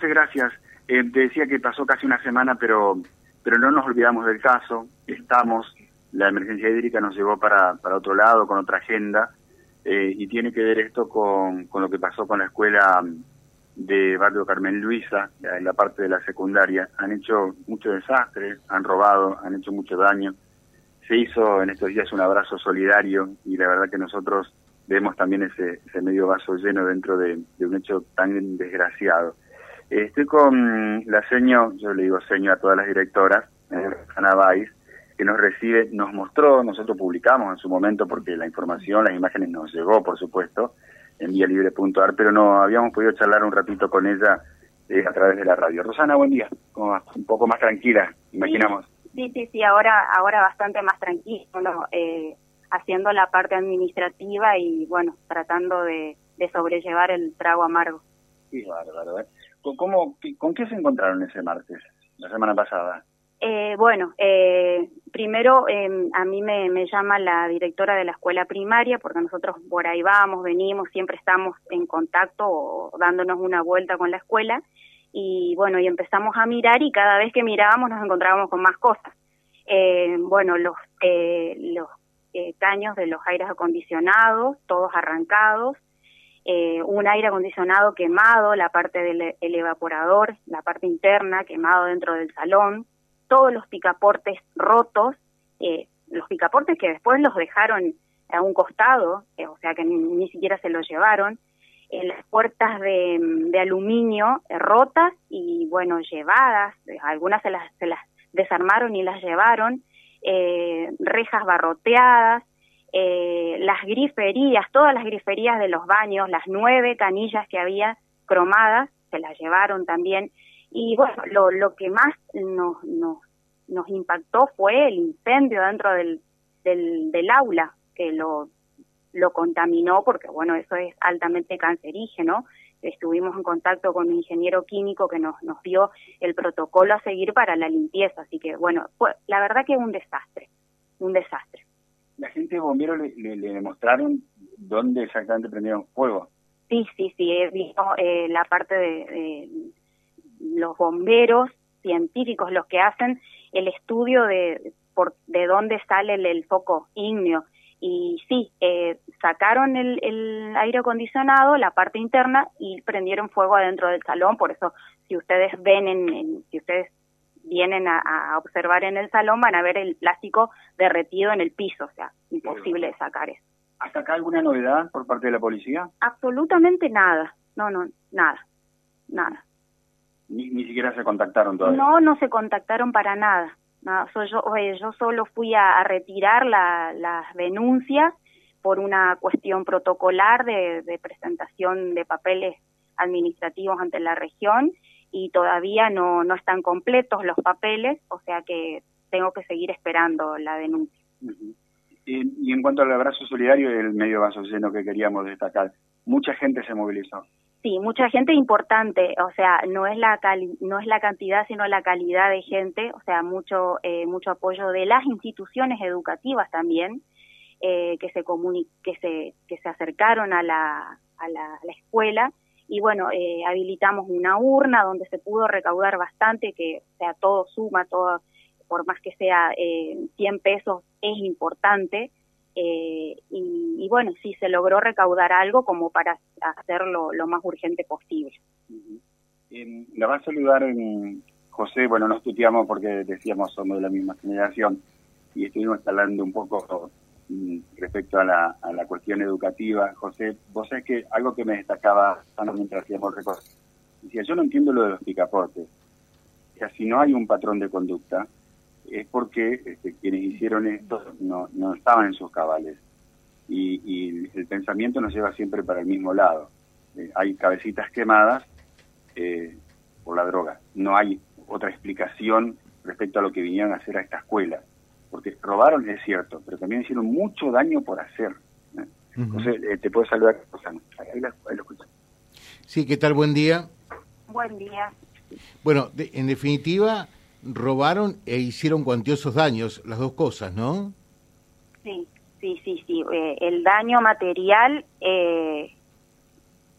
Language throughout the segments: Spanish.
José, gracias. Eh, te decía que pasó casi una semana, pero, pero no nos olvidamos del caso. Estamos, la emergencia hídrica nos llevó para, para otro lado, con otra agenda, eh, y tiene que ver esto con, con lo que pasó con la escuela de Barrio Carmen Luisa, en la parte de la secundaria. Han hecho mucho desastre, han robado, han hecho mucho daño. Se hizo en estos días un abrazo solidario y la verdad que nosotros vemos también ese medio vaso lleno dentro de, un hecho tan desgraciado. Estoy con la seño, yo le digo seño a todas las directoras, eh, Ana Baiz, que nos recibe, nos mostró, nosotros publicamos en su momento porque la información, las imágenes nos llegó, por supuesto, en vialibre.ar, pero no habíamos podido charlar un ratito con ella eh, a través de la radio. Rosana, buen día. ¿Cómo va? Un poco más tranquila, imaginamos. Sí, sí, sí, ahora, ahora bastante más tranquilo, eh, haciendo la parte administrativa y, bueno, tratando de, sobrellevar el trago amargo. Sí, bárbaro. ¿eh? ¿Cómo, ¿Con qué se encontraron ese martes, la semana pasada? Eh, bueno, eh, primero em, a mí me, llama la directora de la escuela primaria porque nosotros por ahí vamos, venimos, siempre estamos en contacto o dándonos una vuelta con la escuela y bueno, y empezamos a mirar y cada vez que mirábamos nos encontrábamos con más cosas. Eh, bueno, los, los caños de los aires acondicionados, todos arrancados, un aire acondicionado quemado, la parte del evaporador, la parte interna quemado dentro del salón, todos los picaportes rotos, eh, los picaportes que después los dejaron a un costado, eh, o sea que ni, siquiera se los llevaron, eh, las puertas de, aluminio rotas y bueno, llevadas, algunas se las, se las desarmaron y las llevaron, rejas barroteadas, las griferías, todas las griferías de los baños, las nueve canillas que había cromadas, se las llevaron también. Y bueno, lo, lo que más nos, nos, nos impactó fue el incendio dentro del, del, aula, que lo, lo contaminó, porque bueno, eso es altamente cancerígeno. Estuvimos en contacto con un ingeniero químico que nos, nos dio el protocolo a seguir para la limpieza. Así que bueno, fue, la verdad que un desastre, un desastre. ¿La gente de bomberos le, le, demostraron dónde exactamente prendieron fuego? Sí, sí, sí, visto eh, la parte de los bomberos científicos los que hacen el estudio de por de dónde sale el, foco ígneo y sí eh, sacaron el, el, aire acondicionado la parte interna y prendieron fuego adentro del salón por eso si ustedes ven en, si ustedes vienen a, observar en el salón van a ver el plástico derretido en el piso o sea imposible de sacar eso. Hasta acá alguna novedad por parte de la policía absolutamente nada. No no nada. Nada. Ni, ni siquiera se contactaron todavía. No, no se contactaron para nada. No, yo, yo solo fui a, retirar la, las denuncias por una cuestión protocolar de, de, presentación de papeles administrativos ante la región y todavía no, no están completos los papeles, o sea que tengo que seguir esperando la denuncia. y, en cuanto al abrazo solidario y el medio vaso lleno que queríamos destacar, mucha gente se movilizó. Sí, mucha gente importante, o sea, no es la no es la cantidad, sino la calidad de gente, o sea, mucho eh, mucho apoyo de las instituciones educativas también eh, que se que se que se acercaron a la a la, escuela y bueno, eh, habilitamos una urna donde se pudo recaudar bastante, que o sea todo suma, todo por más que sea eh, 100 pesos es importante eh, y, bueno, sí se logró recaudar algo como para hacerlo lo más urgente posible. la va a saludar José, bueno, nos tuteamos porque decíamos somos de la misma generación y estuvimos hablando un poco respecto a la, a la cuestión educativa. José, vos sabés que algo que me destacaba mientras hacíamos el decía, yo no entiendo lo de los picaportes. O sea, si no hay un patrón de conducta, es porque este, quienes hicieron esto no, no estaban en sus cabales. Y, el pensamiento nos lleva siempre para el mismo lado. Eh, hay cabecitas quemadas eh, por la droga. No hay otra explicación respecto a lo que vinieron a hacer a esta escuela. Porque robaron, es cierto, pero también hicieron mucho daño por hacer. ¿eh? Entonces, te puedo saludar, Ahí, lo Sí, ¿qué tal? Buen día. Buen día. Bueno, en definitiva, robaron e hicieron cuantiosos daños, las dos cosas, ¿no? Sí, sí, sí, sí. Eh, el daño material eh,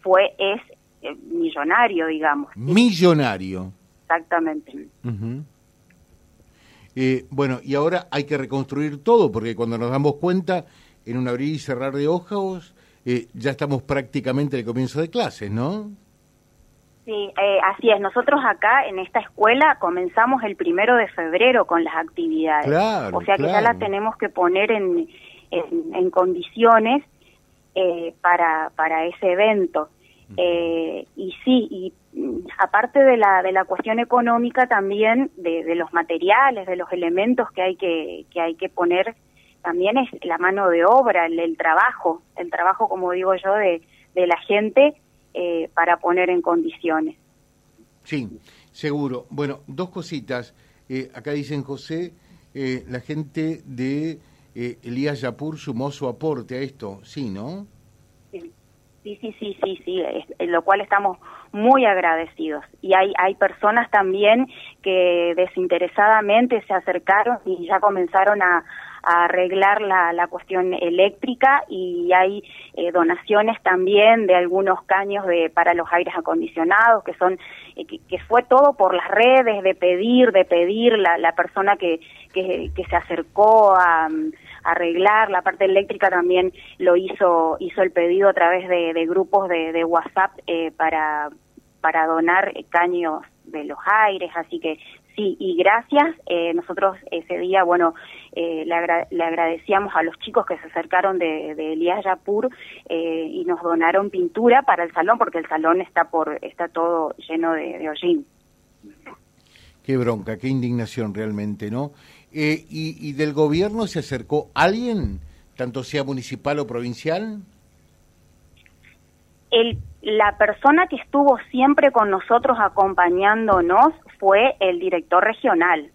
fue es eh, millonario, digamos. Millonario. Exactamente. Eh, bueno, y ahora hay que reconstruir todo, porque cuando nos damos cuenta, en un abrir y cerrar de hojas, eh, ya estamos prácticamente al comienzo de clases, ¿no? Sí, eh, así es. Nosotros acá en esta escuela comenzamos el primero de febrero con las actividades. Claro, o sea que ya la tenemos que poner en, en, condiciones eh, para, para ese evento. Eh, y sí, y mm, aparte de la, de la cuestión económica también, de, los materiales, de los elementos que hay que, que hay que poner, también es la mano de obra, el, el trabajo, el trabajo, como digo yo, de, de la gente eh, para poner en condiciones. Sí, seguro. Bueno, dos cositas. Eh, acá dicen José, eh, la gente de Elías Yapur sumó su aporte a esto, sí, ¿no? Sí, sí, sí, sí, sí, sí, lo cual estamos muy agradecidos. Y hay, hay personas también que desinteresadamente se acercaron y ya comenzaron a, a arreglar la, la cuestión eléctrica y hay eh, donaciones también de algunos caños de para los aires acondicionados que son eh, que, fue todo por las redes de pedir de pedir la, la persona que, que, que se acercó a, arreglar la parte eléctrica también lo hizo hizo el pedido a través de, de grupos de, de WhatsApp eh, para para donar caños de los aires, así que Sí, y gracias. Eh, nosotros ese día, bueno, eh, le, agradecíamos a los chicos que se acercaron de, de Elías Yapur eh, y nos donaron pintura para el salón, porque el salón está por está todo lleno de, de hollín. Qué bronca, qué indignación realmente, ¿no? y, ¿Y del gobierno se acercó alguien, tanto sea municipal o provincial? El, la persona que estuvo siempre con nosotros acompañándonos fue el director regional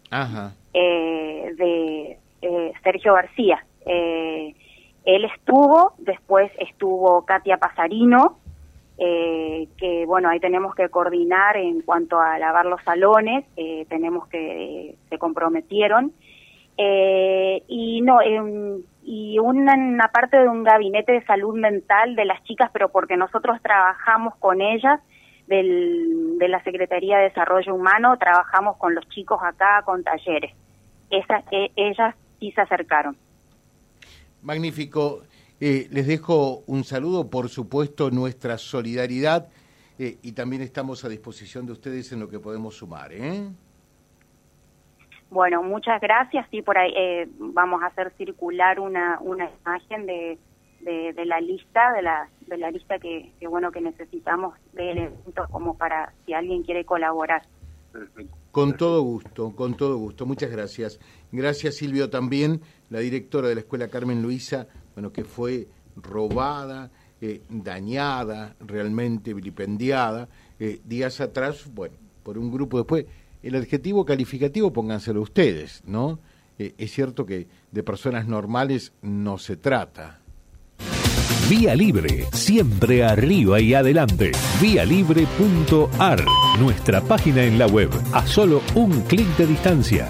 eh, de eh, Sergio García. Eh, él estuvo, después estuvo Katia Pasarino, que bueno, ahí tenemos que coordinar en cuanto a lavar los salones, tenemos que, se comprometieron. y no, y una, parte de un gabinete de salud mental de las chicas, pero porque nosotros trabajamos con ellas, del, de la Secretaría de Desarrollo Humano, trabajamos con los chicos acá con talleres. Esa, e, ellas sí se acercaron. Magnífico. Eh, les dejo un saludo, por supuesto, nuestra solidaridad eh, y también estamos a disposición de ustedes en lo que podemos sumar. ¿eh? Bueno, muchas gracias. Sí, por ahí eh, vamos a hacer circular una, una imagen de, de, la lista, de la, de la lista que, bueno que necesitamos de elementos como para si alguien quiere colaborar. Con todo gusto, con todo gusto. Muchas gracias. Gracias Silvio también, la directora de la Escuela Carmen Luisa, bueno, que fue robada, eh, dañada, realmente vilipendiada, eh, días atrás, bueno, por un grupo después. El adjetivo calificativo pónganselo ustedes, ¿no? Eh, es cierto que de personas normales no se trata. Vía Libre, siempre arriba y adelante. Vialibre.ar, nuestra página en la web, a solo un clic de distancia.